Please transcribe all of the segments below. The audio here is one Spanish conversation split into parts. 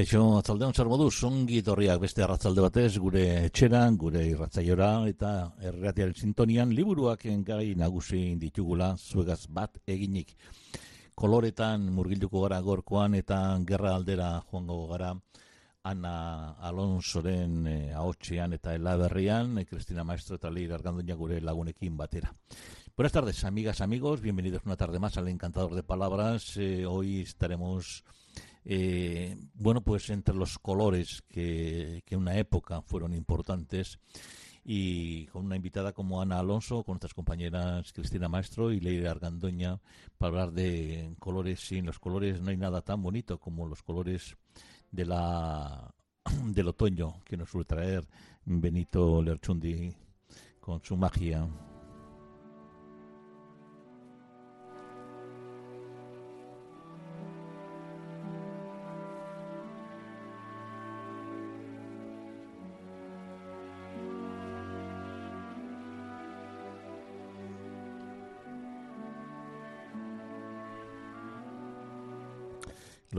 Keixo, atzaldeon zer moduz, ongi torriak beste arratzalde batez, gure etxeran, gure irratzaiora eta erratiaren sintonian, liburuak gai nagusi ditugula, zuegaz bat eginik. Koloretan murgilduko gara gorkoan eta gerra aldera joango gara, Ana Alonsoren eh, ahotxean eta elaberrian, eh, Cristina Maestro eta Leir Argandoña gure lagunekin batera. Buenas tardes, amigas, amigos, bienvenidos una tarde más al Encantador de Palabras. Eh, hoy estaremos eh, bueno, pues entre los colores que, en una época fueron importantes y con una invitada como Ana Alonso, con nuestras compañeras Cristina Maestro y Leire Argandoña para hablar de colores. Sin los colores no hay nada tan bonito como los colores de la del otoño que nos suele traer Benito Lerchundi con su magia.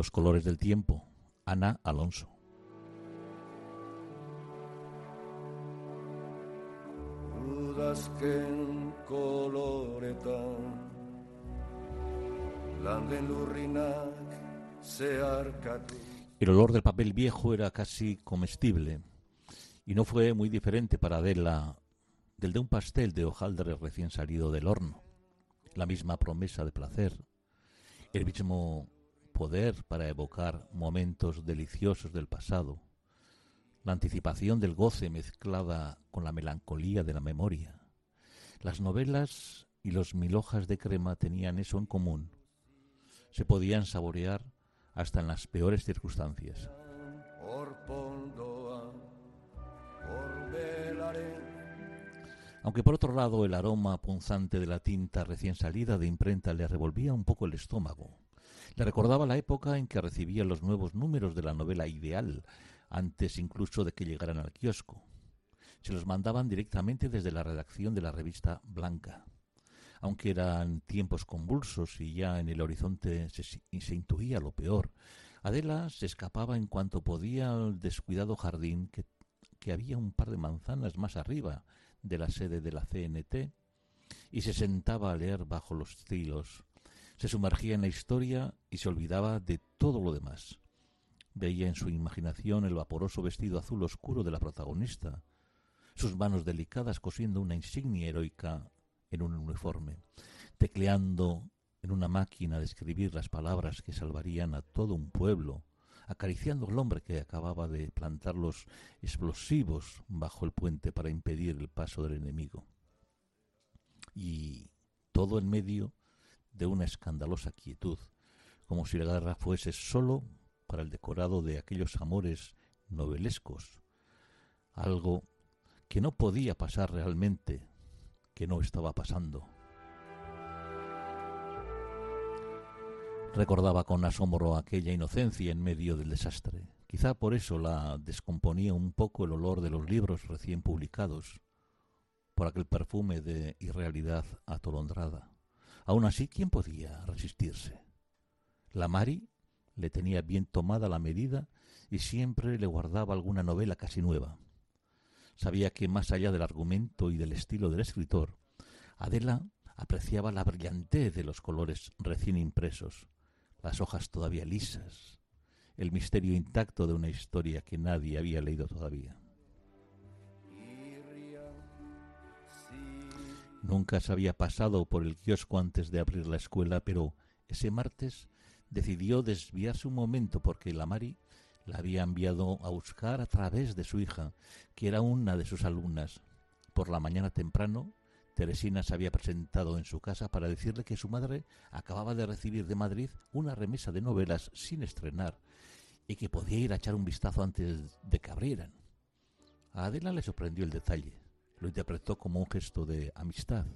Los colores del tiempo, Ana Alonso. Udazken koloretan landen lurrinak zeharkatu El olor del papel viejo era casi comestible y no fue muy diferente para Adela del de un pastel de hojaldre recién salido del horno. La misma promesa de placer, el mismo poder para evocar momentos deliciosos del pasado, la anticipación del goce mezclada con la melancolía de la memoria. Las novelas y los mil hojas de crema tenían eso en común. Se podían saborear hasta en las peores circunstancias. Aunque por otro lado el aroma punzante de la tinta recién salida de imprenta le revolvía un poco el estómago. Le recordaba la época en que recibía los nuevos números de la novela Ideal, antes incluso de que llegaran al kiosco. Se los mandaban directamente desde la redacción de la revista Blanca. Aunque eran tiempos convulsos y ya en el horizonte se, intuía lo peor, Adela se escapaba en cuanto podía al descuidado jardín que, que había un par de manzanas más arriba de la sede de la CNT y se sentaba a leer bajo los tilos. Se sumergía en la historia y se olvidaba de todo lo demás. Veía en su imaginación el vaporoso vestido azul oscuro de la protagonista, sus manos delicadas cosiendo una insignia heroica en un uniforme, tecleando en una máquina de escribir las palabras que salvarían a todo un pueblo, acariciando al hombre que acababa de plantar los explosivos bajo el puente para impedir el paso del enemigo. Y todo en medio de una escandalosa quietud, como si la guerra fuese sólo para el decorado de aquellos amores novelescos, algo que no podía pasar realmente, que no estaba pasando. Recordaba con asombro aquella inocencia en medio del desastre. Quizá por eso la descomponía un poco el olor de los libros recién publicados, por aquel perfume de irrealidad atolondrada. Aún así, ¿quién podía resistirse? La Mari le tenía bien tomada la medida y siempre le guardaba alguna novela casi nueva. Sabía que más allá del argumento y del estilo del escritor, Adela apreciaba la brillantez de los colores recién impresos, las hojas todavía lisas, el misterio intacto de una historia que nadie había leído todavía. Nunca se había pasado por el kiosco antes de abrir la escuela, pero ese martes decidió desviarse un momento porque la Mari la había enviado a buscar a través de su hija, que era una de sus alumnas. Por la mañana temprano, Teresina se había presentado en su casa para decirle que su madre acababa de recibir de Madrid una remesa de novelas sin estrenar y que podía ir a echar un vistazo antes de que abrieran. A Adela le sorprendió el detalle. Lo interpretó como un gesto de amistad.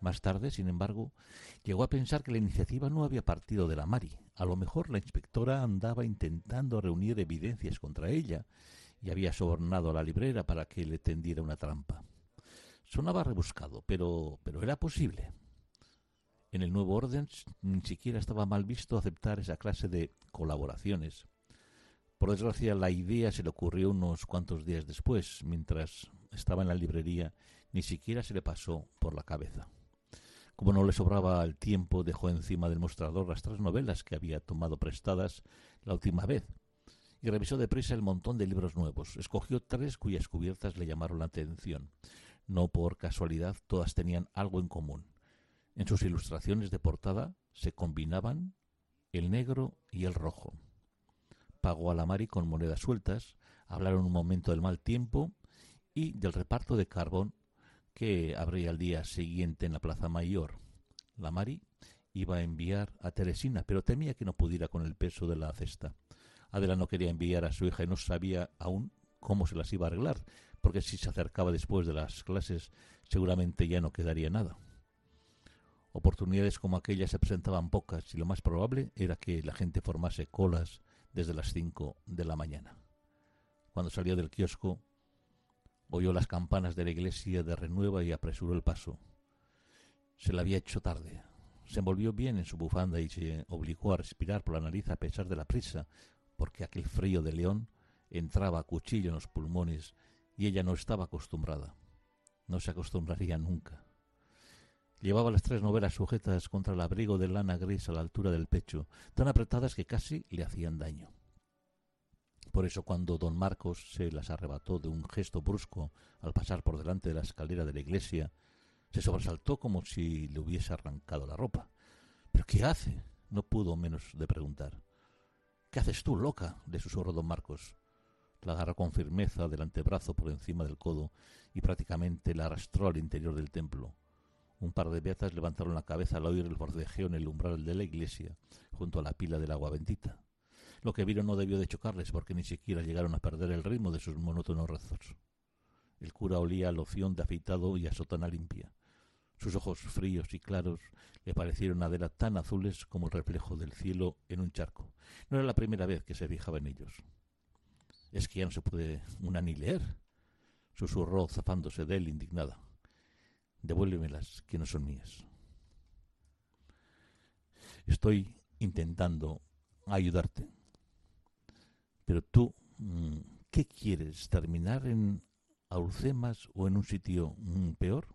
Más tarde, sin embargo, llegó a pensar que la iniciativa no había partido de la Mari. A lo mejor la inspectora andaba intentando reunir evidencias contra ella y había sobornado a la librera para que le tendiera una trampa. Sonaba rebuscado, pero, pero era posible. En el nuevo orden ni siquiera estaba mal visto aceptar esa clase de colaboraciones. Por desgracia, la idea se le ocurrió unos cuantos días después, mientras estaba en la librería, ni siquiera se le pasó por la cabeza. Como no le sobraba el tiempo, dejó encima del mostrador las tres novelas que había tomado prestadas la última vez y revisó deprisa el montón de libros nuevos. Escogió tres cuyas cubiertas le llamaron la atención. No por casualidad, todas tenían algo en común. En sus ilustraciones de portada se combinaban el negro y el rojo. Pagó a la Mari con monedas sueltas, hablaron un momento del mal tiempo y del reparto de carbón que habría el día siguiente en la Plaza Mayor. La Mari iba a enviar a Teresina, pero temía que no pudiera con el peso de la cesta. Adela no quería enviar a su hija y no sabía aún cómo se las iba a arreglar, porque si se acercaba después de las clases seguramente ya no quedaría nada. Oportunidades como aquellas se presentaban pocas y lo más probable era que la gente formase colas desde las cinco de la mañana. Cuando salió del kiosco, oyó las campanas de la iglesia de renueva y apresuró el paso. Se le había hecho tarde. Se envolvió bien en su bufanda y se obligó a respirar por la nariz a pesar de la prisa, porque aquel frío de león entraba a cuchillo en los pulmones y ella no estaba acostumbrada. No se acostumbraría nunca. Llevaba las tres novelas sujetas contra el abrigo de lana gris a la altura del pecho, tan apretadas que casi le hacían daño. Por eso cuando don Marcos se las arrebató de un gesto brusco al pasar por delante de la escalera de la iglesia, se sobresaltó como si le hubiese arrancado la ropa. ¿Pero qué hace? No pudo menos de preguntar. ¿Qué haces tú, loca? le susurró don Marcos. La agarró con firmeza del antebrazo por encima del codo y prácticamente la arrastró al interior del templo. Un par de beatas levantaron la cabeza al oír el bordejeo en el umbral de la iglesia, junto a la pila del agua bendita. Lo que vieron no debió de chocarles porque ni siquiera llegaron a perder el ritmo de sus monótonos rezos. El cura olía a loción de afeitado y a sotana limpia. Sus ojos fríos y claros le parecieron a tan azules como el reflejo del cielo en un charco. No era la primera vez que se fijaba en ellos. Es que ya no se puede una ni leer, susurró zafándose de él indignada. Devuélvemelas, que no son mías. Estoy intentando ayudarte. Pero tú, mm, ¿qué quieres? ¿Terminar en Alcemas o en un sitio mm, peor?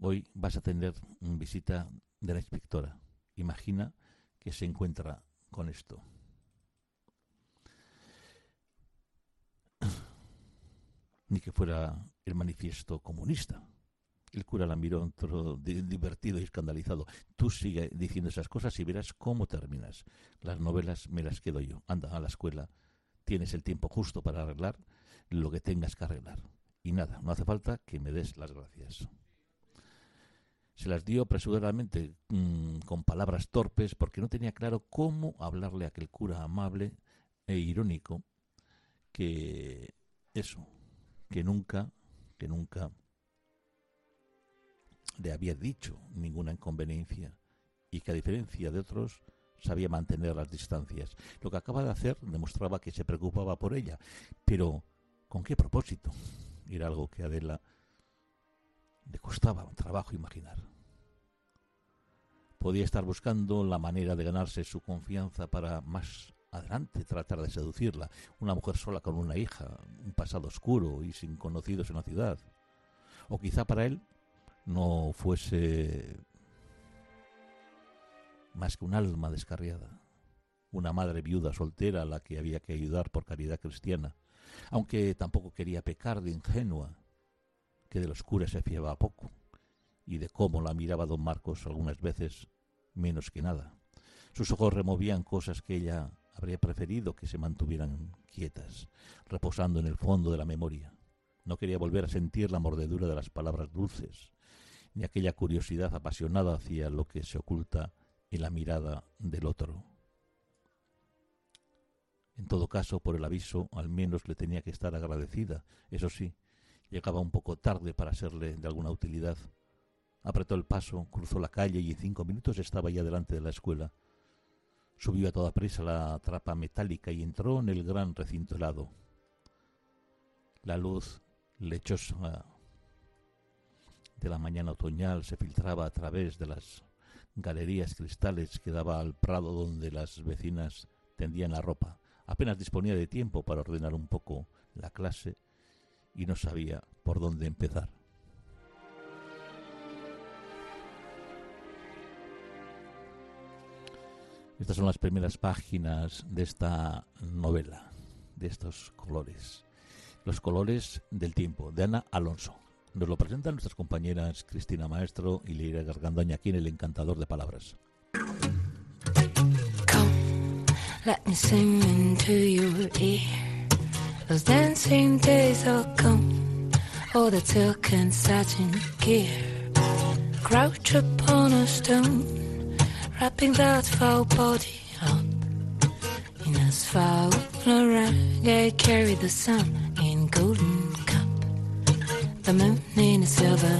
Hoy vas a tener visita de la inspectora. Imagina que se encuentra con esto. Ni que fuera el manifiesto comunista. El cura la miró divertido y escandalizado. Tú sigue diciendo esas cosas y verás cómo terminas. Las novelas me las quedo yo. Anda a la escuela. Tienes el tiempo justo para arreglar lo que tengas que arreglar. Y nada, no hace falta que me des las gracias. Se las dio apresuradamente mm, con palabras torpes porque no tenía claro cómo hablarle a aquel cura amable e irónico que eso, que nunca, que nunca le había dicho ninguna inconveniencia y que a diferencia de otros sabía mantener las distancias. Lo que acaba de hacer demostraba que se preocupaba por ella, pero ¿con qué propósito? Era algo que a Adela le costaba trabajo imaginar. Podía estar buscando la manera de ganarse su confianza para más adelante tratar de seducirla. Una mujer sola con una hija, un pasado oscuro y sin conocidos en la ciudad. O quizá para él no fuese más que un alma descarriada, una madre viuda soltera a la que había que ayudar por caridad cristiana, aunque tampoco quería pecar de ingenua, que de los curas se fiaba poco, y de cómo la miraba don Marcos algunas veces menos que nada. Sus ojos removían cosas que ella habría preferido que se mantuvieran quietas, reposando en el fondo de la memoria. No quería volver a sentir la mordedura de las palabras dulces, ni aquella curiosidad apasionada hacia lo que se oculta en la mirada del otro. En todo caso, por el aviso, al menos le tenía que estar agradecida. Eso sí, llegaba un poco tarde para serle de alguna utilidad. Apretó el paso, cruzó la calle y en cinco minutos estaba ya delante de la escuela. Subió a toda prisa la trapa metálica y entró en el gran recinto helado. La luz lechosa de la mañana otoñal se filtraba a través de las galerías cristales que daba al prado donde las vecinas tendían la ropa. Apenas disponía de tiempo para ordenar un poco la clase y no sabía por dónde empezar. Estas son las primeras páginas de esta novela, de estos colores. Los colores del tiempo, de Ana Alonso. Nos lo presentan nuestras compañeras Cristina Maestro y Leira Gargandaña aquí en El Encantador de Palabras. Let me sing into your ear. Come. All the satin gear. Crouch upon a stone. Wrapping that foul body up. In I carry the sun in golden cup. The moon in a silver.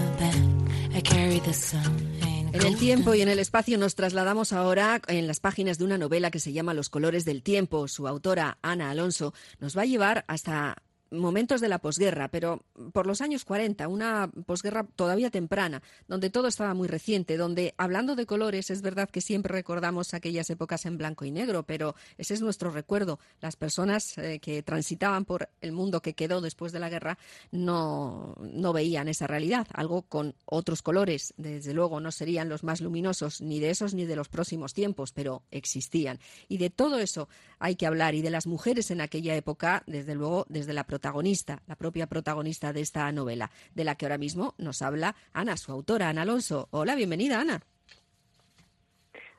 I carry the sun En el tiempo y en el espacio nos trasladamos ahora en las páginas de una novela que se llama Los colores del tiempo. Su autora, Ana Alonso, nos va a llevar hasta momentos de la posguerra, pero por los años 40, una posguerra todavía temprana, donde todo estaba muy reciente, donde hablando de colores es verdad que siempre recordamos aquellas épocas en blanco y negro, pero ese es nuestro recuerdo. Las personas eh, que transitaban por el mundo que quedó después de la guerra no, no veían esa realidad, algo con otros colores, desde luego no serían los más luminosos ni de esos ni de los próximos tiempos, pero existían. Y de todo eso hay que hablar y de las mujeres en aquella época, desde luego, desde la protagonista, la propia protagonista de esta novela, de la que ahora mismo nos habla Ana, su autora, Ana Alonso. Hola, bienvenida, Ana.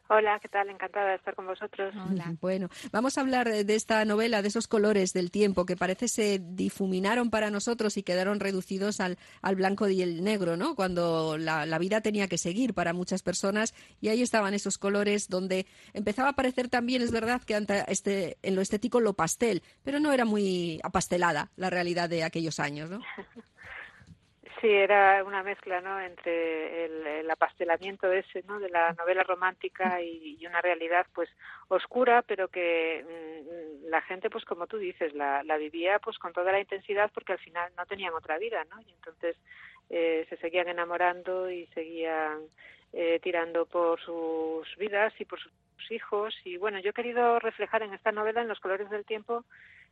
Hola, ¿qué tal? Encantada de estar con vosotros. Bueno, vamos a hablar de esta novela, de esos colores del tiempo que parece se difuminaron para nosotros y quedaron reducidos al, al blanco y el negro, ¿no? Cuando la, la, vida tenía que seguir para muchas personas y ahí estaban esos colores donde empezaba a aparecer también, es verdad, que este, en lo estético lo pastel, pero no era muy apastelada la realidad de aquellos años, ¿no? Sí, era una mezcla, ¿no? Entre el, apastelamiento ese, ¿no? De la novela romántica y, una realidad, pues, oscura, pero que mm, la gente, pues, como tú dices, la, la, vivía, pues, con toda la intensidad, porque al final no tenían otra vida, ¿no? Y entonces eh, se seguían enamorando y seguían eh, tirando por sus vidas y por sus hijos. Y bueno, yo he querido reflejar en esta novela, en los colores del tiempo,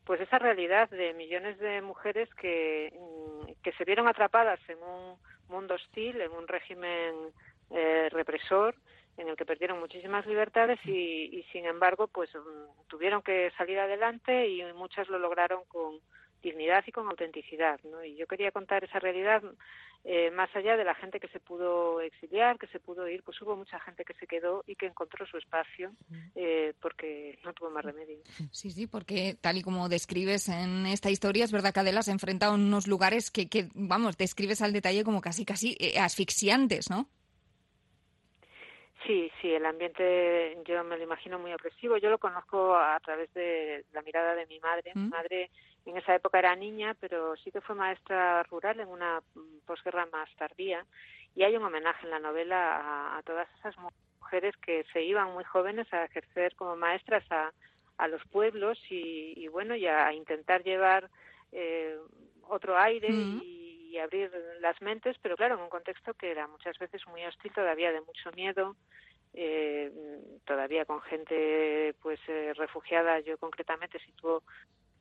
pues esa realidad de millones de mujeres que, mm, que se vieron atrapadas en un mundo hostil, en un régimen eh, represor, en el que perdieron muchísimas libertades y, y, sin embargo pues mm, tuvieron que salir adelante y muchas lo lograron con dignidad y con autenticidad. ¿no? Y yo quería contar esa realidad eh, más allá de la gente que se pudo exiliar, que se pudo ir, pues hubo mucha gente que se quedó y que encontró su espacio eh, porque no tuvo más remedio. Sí, sí, porque tal y como describes en esta historia, es verdad que Adela se enfrenta a unos lugares que, que vamos, describes al detalle como casi, casi eh, asfixiantes, ¿no? Sí, sí, el ambiente yo me lo imagino muy opresivo. Yo lo conozco a través de la mirada de mi madre. Mi madre en esa época era niña, pero sí que fue maestra rural en una posguerra más tardía. Y hay un homenaje en la novela a, todas esas mujeres que se iban muy jóvenes a ejercer como maestras a, a los pueblos y, y, bueno, y a intentar llevar eh, otro aire y, abrir las mentes, pero claro, en un contexto que era muchas veces muy hostil, todavía de mucho miedo, eh, todavía con gente pues eh, refugiada. Yo concretamente situo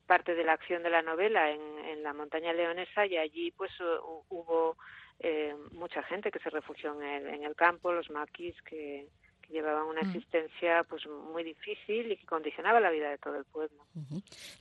parte de la acción de la novela en, en la montaña leonesa y allí pues hubo eh, mucha gente que se refugió en el, en el campo, los maquis que, que llevaban una mm. existencia pues muy difícil y que condicionaba la vida de todo el pueblo.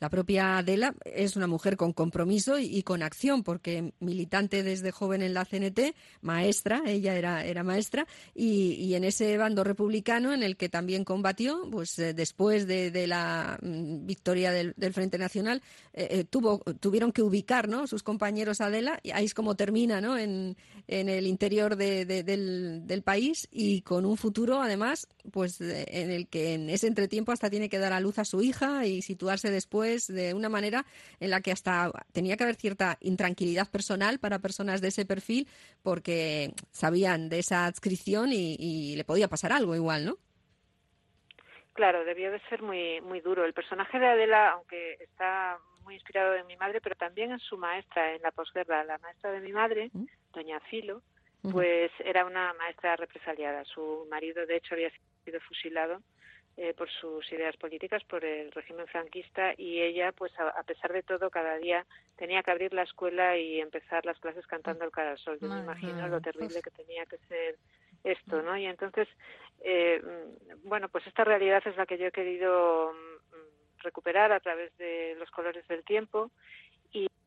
La propia Adela es una mujer con compromiso y, con acción, porque militante desde joven en la CNT, maestra, ella era, era maestra, y, en ese bando republicano en el que también combatió, pues eh, después de, la mm, victoria del, Frente Nacional, eh, eh, tuvo, tuvieron que ubicar ¿no? sus compañeros Adela, y ahí es como termina ¿no? en, en el interior del, del país y con un futuro, además, además, pues en el que en ese entretiempo hasta tiene que dar a luz a su hija y situarse después de una manera en la que hasta tenía que haber cierta intranquilidad personal para personas de ese perfil porque sabían de esa adscripción y, y le podía pasar algo igual, ¿no? Claro, debió de ser muy muy duro. El personaje de Adela, aunque está muy inspirado en mi madre, pero también en su maestra en la posguerra, la maestra de mi madre, mm. doña Filo, pues era una maestra represaliada. Su marido, de hecho, había sido fusilado eh, por sus ideas políticas, por el régimen franquista, y ella, pues a, pesar de todo, cada día tenía que abrir la escuela y empezar las clases cantando el cara sol. Yo me imagino lo terrible que tenía que ser esto, ¿no? Y entonces, eh, bueno, pues esta realidad es la que yo he querido mm, recuperar a través de los colores del tiempo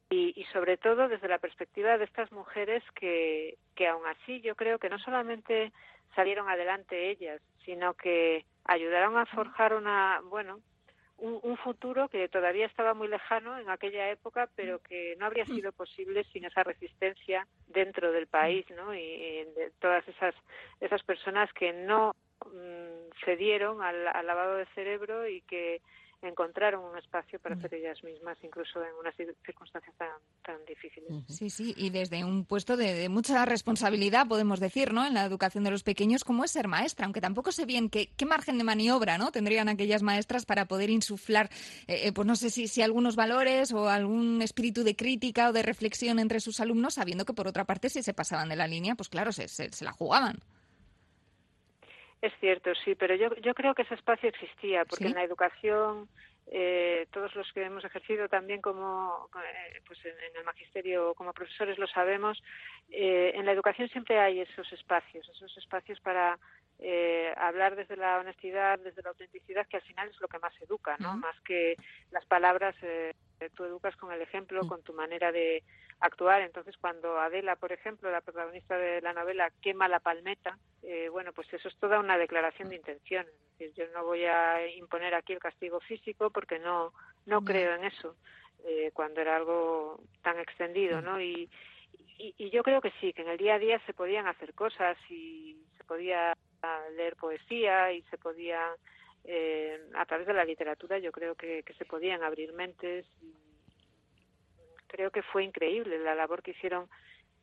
y, y, sobre todo desde la perspectiva de estas mujeres que, que aún así yo creo que no solamente salieron adelante ellas, sino que ayudaron a forjar una, bueno, un, futuro que todavía estaba muy lejano en aquella época, pero que no habría sido posible sin esa resistencia dentro del país, ¿no? Y, de todas esas esas personas que no mm, cedieron al, al lavado de cerebro y que encontraron un espacio para ser ellas mismas, incluso en unas circunstancias tan, tan difíciles. Sí, sí, y desde un puesto de, mucha responsabilidad, podemos decir, ¿no? En la educación de los pequeños, como es ser maestra, aunque tampoco sé bien qué, qué margen de maniobra, ¿no? Tendrían aquellas maestras para poder insuflar, eh, eh, pues no sé si, si algunos valores o algún espíritu de crítica o de reflexión entre sus alumnos, sabiendo que por otra parte, si se pasaban de la línea, pues claro, se, se la jugaban. Es cierto, sí, pero yo, yo creo que ese espacio existía, porque en la educación, eh, todos los que hemos ejercido también como eh, pues en, el magisterio como profesores lo sabemos, eh, en la educación siempre hay esos espacios, esos espacios para eh, hablar desde la honestidad, desde la autenticidad, que al final es lo que más educa, ¿no? Más que las palabras, eh, tú educas con el ejemplo, con tu manera de actuar. Entonces, cuando Adela, por ejemplo, la protagonista de la novela, quema la palmeta, eh, bueno, pues eso es toda una declaración de intención. Es decir, yo no voy a imponer aquí el castigo físico porque no, no creo en eso, eh, cuando era algo tan extendido, ¿no? Y, y, y yo creo que sí, que en el día a día se podían hacer cosas y se podía leer poesía y se podía, eh, a través de la literatura, yo creo que, se podían abrir mentes. Creo que fue increíble la labor que hicieron,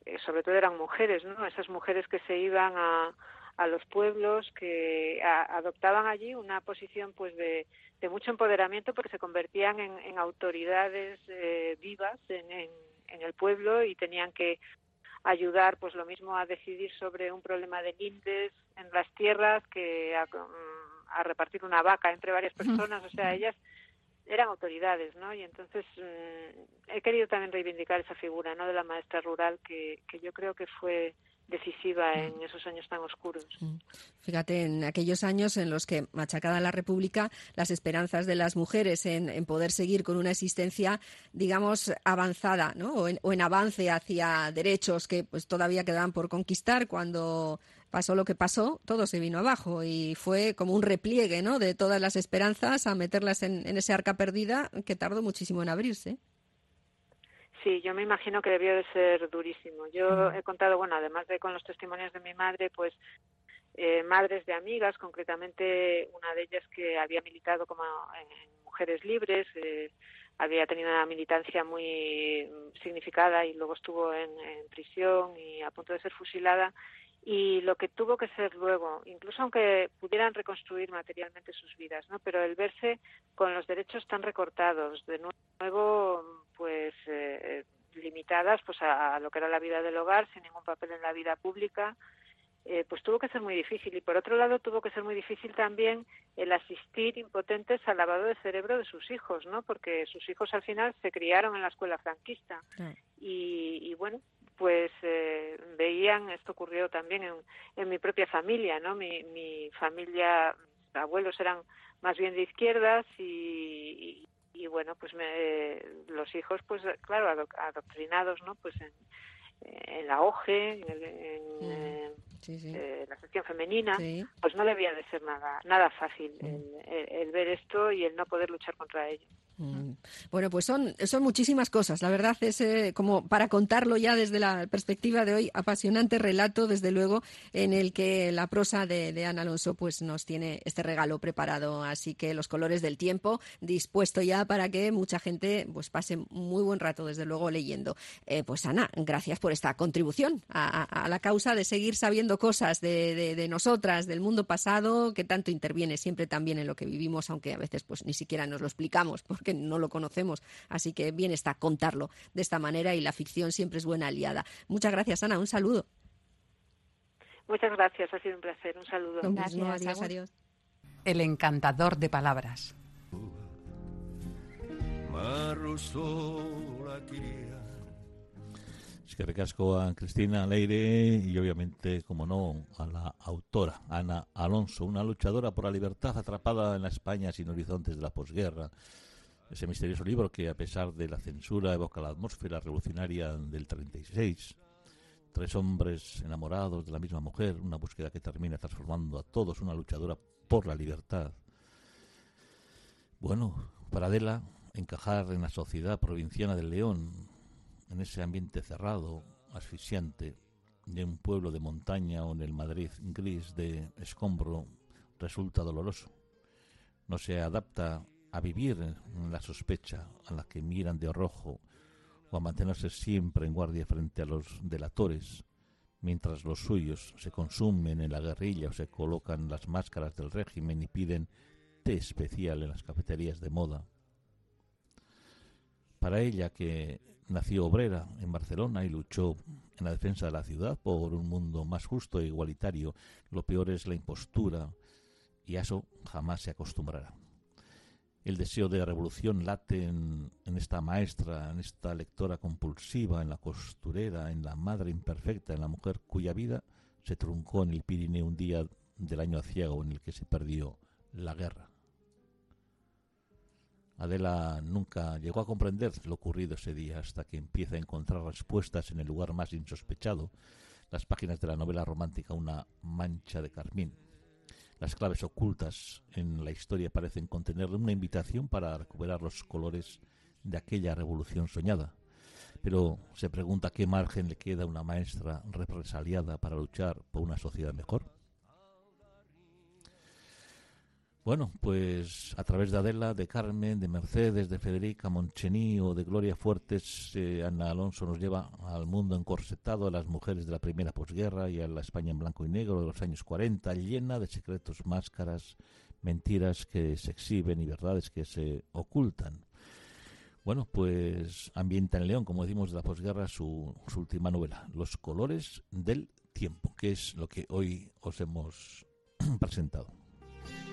eh, sobre todo eran mujeres, ¿no? Esas mujeres que se iban a, a los pueblos, que adoptaban allí una posición pues de, de, mucho empoderamiento porque se convertían en, en autoridades eh, vivas en, en, en el pueblo y tenían que ayudar pues lo mismo a decidir sobre un problema de lindes en las tierras que a, mm, repartir una vaca entre varias personas o sea ellas eran autoridades no y entonces mm, he querido también reivindicar esa figura no de la maestra rural que, que yo creo que fue decisiva mm. en esos años tan oscuros. Mm. Fíjate, en aquellos años en los que, machacada la República, las esperanzas de las mujeres en, poder seguir con una existencia, digamos, avanzada, ¿no? O en, avance hacia derechos que pues todavía quedaban por conquistar cuando pasó lo que pasó, todo se vino abajo y fue como un repliegue, ¿no? De todas las esperanzas a meterlas en, en ese arca perdida que tardó muchísimo en abrirse. Sí, yo me imagino que debió de ser durísimo. Yo he contado, bueno, además de con los testimonios de mi madre, pues eh, madres de amigas, concretamente una de ellas que había militado como en Mujeres Libres, eh, había tenido una militancia muy significada y luego estuvo en, en prisión y a punto de ser fusilada y lo que tuvo que ser luego, incluso aunque pudieran reconstruir materialmente sus vidas, ¿no? Pero el verse con los derechos tan recortados, de nuevo, pues eh, limitadas, pues a, lo que era la vida del hogar, sin ningún papel en la vida pública, eh, pues tuvo que ser muy difícil. Y por otro lado, tuvo que ser muy difícil también el asistir impotentes al lavado de cerebro de sus hijos, ¿no? Porque sus hijos al final se criaron en la escuela franquista. Y, y, bueno, pues eh, veían, esto ocurrió también en, en, mi propia familia, ¿no? Mi, mi familia, mis abuelos eran más bien de izquierdas y, y, bueno, pues me, los hijos, pues claro, adoctrinados, ¿no? Pues en, en la OGE, en, en eh, la sección femenina, pues no debía de ser nada nada fácil el, el, ver esto y el no poder luchar contra ello. Mm. Bueno, pues son, son muchísimas cosas. La verdad es eh, como para contarlo ya desde la perspectiva de hoy, apasionante relato, desde luego, en el que la prosa de, Ana Alonso pues nos tiene este regalo preparado. Así que los colores del tiempo dispuesto ya para que mucha gente pues pase muy buen rato, desde luego, leyendo. Eh, pues Ana, gracias por esta contribución a, la causa de seguir sabiendo cosas de, nosotras, del mundo pasado, que tanto interviene siempre también en lo que vivimos, aunque a veces pues ni siquiera nos lo explicamos que no lo conocemos. Así que bien está contarlo de esta manera y la ficción siempre es buena aliada. Muchas gracias, Ana. Un saludo. Muchas gracias, ha sido un placer. Un saludo. adiós, adiós. El encantador de palabras. Es que recasco a Cristina Leire y obviamente, como no, a la autora, Ana Alonso, una luchadora por la libertad atrapada en la España sin horizontes de la posguerra ese misterioso libro que, a pesar de la censura, evoca la atmósfera revolucionaria del 36. Tres hombres enamorados de la misma mujer, una búsqueda que termina transformando a todos una luchadora por la libertad. Bueno, para Adela, encajar en la sociedad provinciana del León, en ese ambiente cerrado, asfixiante, de un pueblo de montaña o en el Madrid gris de escombro, resulta doloroso. No se adapta a vivir la sospecha, a la que miran de rojo, o a mantenerse siempre en guardia frente a los delatores, mientras los suyos se consumen en la guerrilla o se colocan las máscaras del régimen y piden té especial en las cafeterías de moda. Para ella, que nació obrera en Barcelona y luchó en la defensa de la ciudad por un mundo más justo e igualitario, lo peor es la impostura, y a eso jamás se acostumbrará el deseo de revolución late en, esta maestra, en esta lectora compulsiva, en la costurera, en la madre imperfecta, en la mujer cuya vida se truncó en el Pirineo un día del año aciago en el que se perdió la guerra. Adela nunca llegó a comprender lo ocurrido ese día hasta que empieza a encontrar respuestas en el lugar más insospechado, las páginas de la novela romántica Una mancha de carmín, las claves ocultas en la historia parecen contener una invitación para recuperar los colores de aquella revolución soñada. Pero se pregunta qué margen le queda a una maestra represaliada para luchar por una sociedad mejor. Bueno, pues a través de Adela, de Carmen, de Mercedes, de Federica Monchení o de Gloria Fuertes, eh, Ana Alonso nos lleva al mundo encorsetado, a las mujeres de la primera posguerra y a la España en blanco y negro de los años 40, llena de secretos, máscaras, mentiras que se exhiben y verdades que se ocultan. Bueno, pues ambienta en León, como decimos, de la posguerra, su, su última novela, Los colores del tiempo, que es lo que hoy os hemos presentado.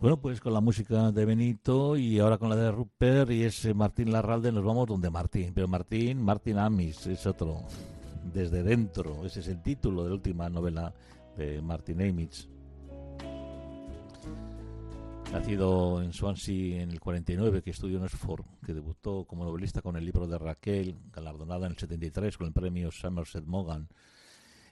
Bueno, pues con la música de Benito y ahora con la de Rupert y ese Martín Larralde nos vamos donde Martín. Pero Martín, Martín Amis es otro, desde dentro. Ese es el título de la última novela de Martin Amis. Nacido en Swansea en el 49, que estudió en Oxford, que debutó como novelista con el libro de Raquel, galardonada en el 73 con el premio Somerset Maugham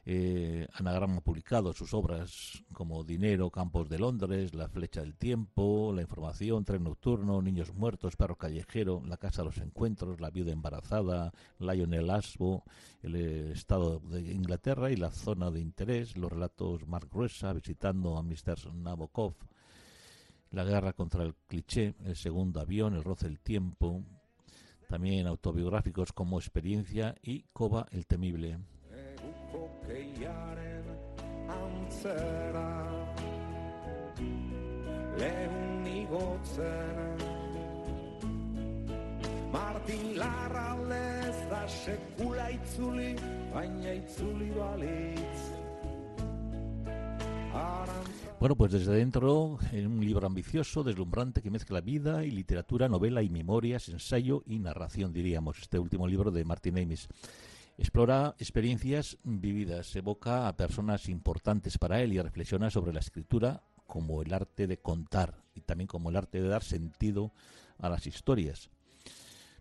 eh, Anagrama publicado sus obras como Dinero, Campos de Londres, La Flecha del Tiempo, La Información, Tren Nocturno, Niños Muertos, Perro Callejero, La Casa de los Encuentros, La Viuda Embarazada, Lionel Asbo, El Estado de Inglaterra y La Zona de Interés, los relatos Mark Gruesa visitando a Mr. Nabokov, La Guerra contra el Cliché, El Segundo Avión, El Roce del Tiempo, también autobiográficos como Experiencia y Coba el Temible. Martin Larra lez da sekula itzuli, baina itzuli balitz Bueno, pues desde dentro, en un libro ambicioso, deslumbrante, que mezcla vida y literatura, novela y memorias, ensayo y narración, diríamos, este último libro de Martin Amis. Explora experiencias vividas, evoca a personas importantes para él y reflexiona sobre la escritura como el arte de contar y también como el arte de dar sentido a las historias.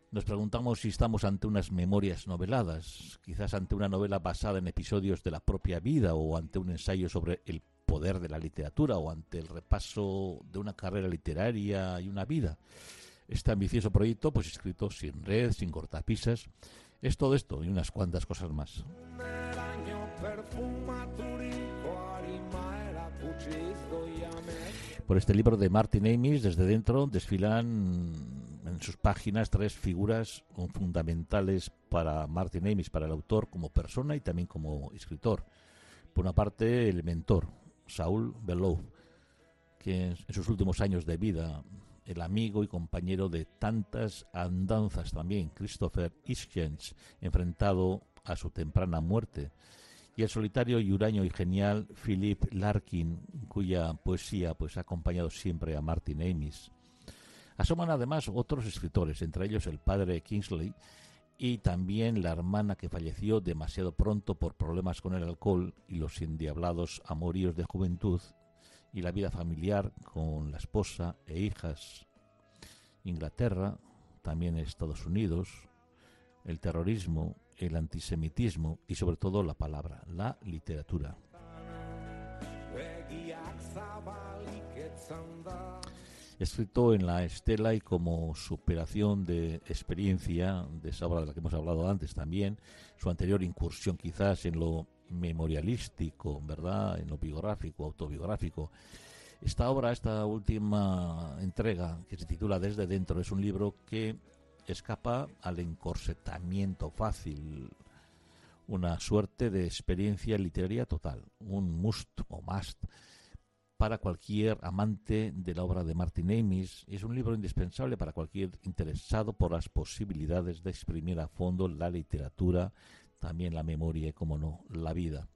Nos preguntamos si estamos ante unas memorias noveladas, quizás ante una novela basada en episodios de la propia vida o ante un ensayo sobre el poder de la literatura o ante el repaso de una carrera literaria y una vida. Este ambicioso proyecto, pues escrito sin red, sin cortapisas, es todo esto y unas cuantas cosas más. Por este libro de Martin Amis, desde dentro desfilan en sus páginas tres figuras fundamentales para Martin Amis, para el autor como persona y también como escritor. Por una parte, el mentor, Saul Bellow, que en sus últimos años de vida, el amigo y compañero de tantas andanzas también, Christopher Hitchens, enfrentado a su temprana muerte, y el solitario y huraño y genial Philip Larkin, cuya poesía pues ha acompañado siempre a Martin Amis. Asoman además otros escritores, entre ellos el padre Kingsley y también la hermana que falleció demasiado pronto por problemas con el alcohol y los endiablados amoríos de juventud y la vida familiar con la esposa e hijas. Inglaterra, también Estados Unidos, el terrorismo, el antisemitismo y sobre todo la palabra, la literatura escrito en la estela y como superación de experiencia de esa obra de la que hemos hablado antes también, su anterior incursión quizás en lo memorialístico, ¿verdad? En lo biográfico, autobiográfico. Esta obra, esta última entrega que se titula Desde dentro, es un libro que escapa al encorsetamiento fácil, una suerte de experiencia literaria total, un must o must para cualquier amante de la obra de Martin Amis. Es un libro indispensable para cualquier interesado por las posibilidades de exprimir a fondo la literatura, también la memoria y, como no, la vida.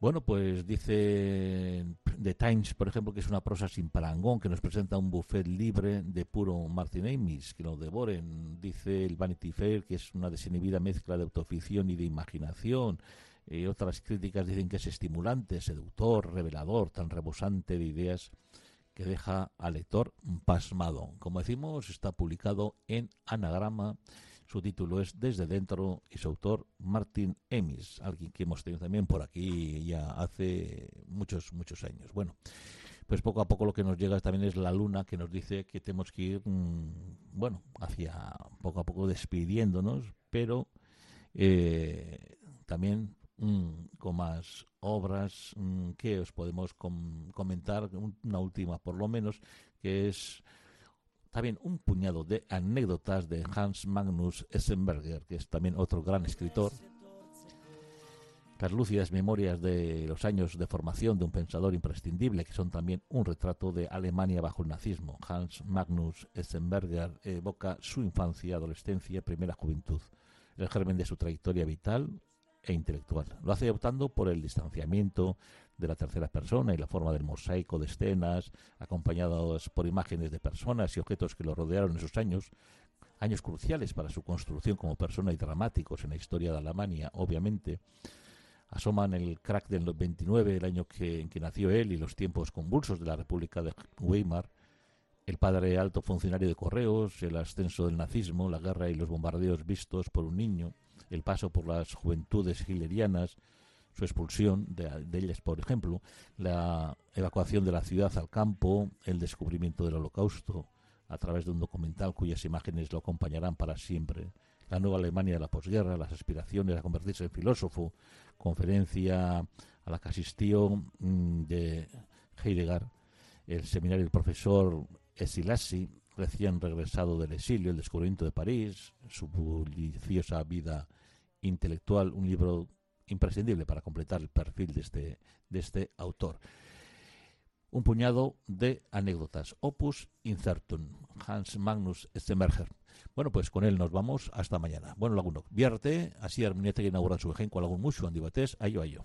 Bueno, pues dice The Times, por ejemplo, que es una prosa sin parangón, que nos presenta un buffet libre de puro Martin Amis, que lo devoren. Dice el Vanity Fair, que es una desinhibida mezcla de autoficción y de imaginación. Y otras críticas dicen que es estimulante, seductor, revelador, tan rebosante de ideas que deja al lector pasmado. Como decimos, está publicado en Anagrama. Su título es Desde Dentro y su autor Martin Emis, alguien que hemos tenido también por aquí ya hace muchos, muchos años. Bueno, pues poco a poco lo que nos llega también es la luna que nos dice que tenemos que ir, mm, bueno, hacia poco a poco despidiéndonos, pero eh, también con más obras mm, que os podemos comentar, una última por lo menos, que es también un puñado de anécdotas de Hans Magnus Essenberger, que es también otro gran escritor. Las lúcidas memorias de los años de formación de un pensador imprescindible, que son también un retrato de Alemania bajo el nazismo. Hans Magnus Essenberger evoca su infancia, adolescencia, primera juventud, el germen de su trayectoria vital, e intelectual. Lo hace optando por el distanciamiento de la tercera persona y la forma del mosaico de escenas, acompañados por imágenes de personas y objetos que lo rodearon en esos años, años cruciales para su construcción como persona y dramáticos en la historia de Alemania, obviamente. Asoman el crack del 29, el año que, en que nació él, y los tiempos convulsos de la República de Weimar, el padre alto funcionario de correos, el ascenso del nazismo, la guerra y los bombardeos vistos por un niño, el paso por las juventudes hilerianas, su expulsión de, ellas, por ejemplo, la evacuación de la ciudad al campo, el descubrimiento del holocausto a través de un documental cuyas imágenes lo acompañarán para siempre, la nueva Alemania de la posguerra, las aspiraciones a convertirse en filósofo, conferencia a la que asistió mm, de Heidegger, el seminario del profesor Esilassi, recién regresado del exilio, el descubrimiento de París, su bulliciosa vida intelectual, un libro imprescindible para completar el perfil de este, de este autor. un puñado de anécdotas. Opus Incertum, Hans Magnus Stemmerger. Bueno, pues con él nos vamos hasta mañana. Bueno, lagunok, biarte, así arminete que inauguran su ejenco lagun mucho, andibates, ayo ayo.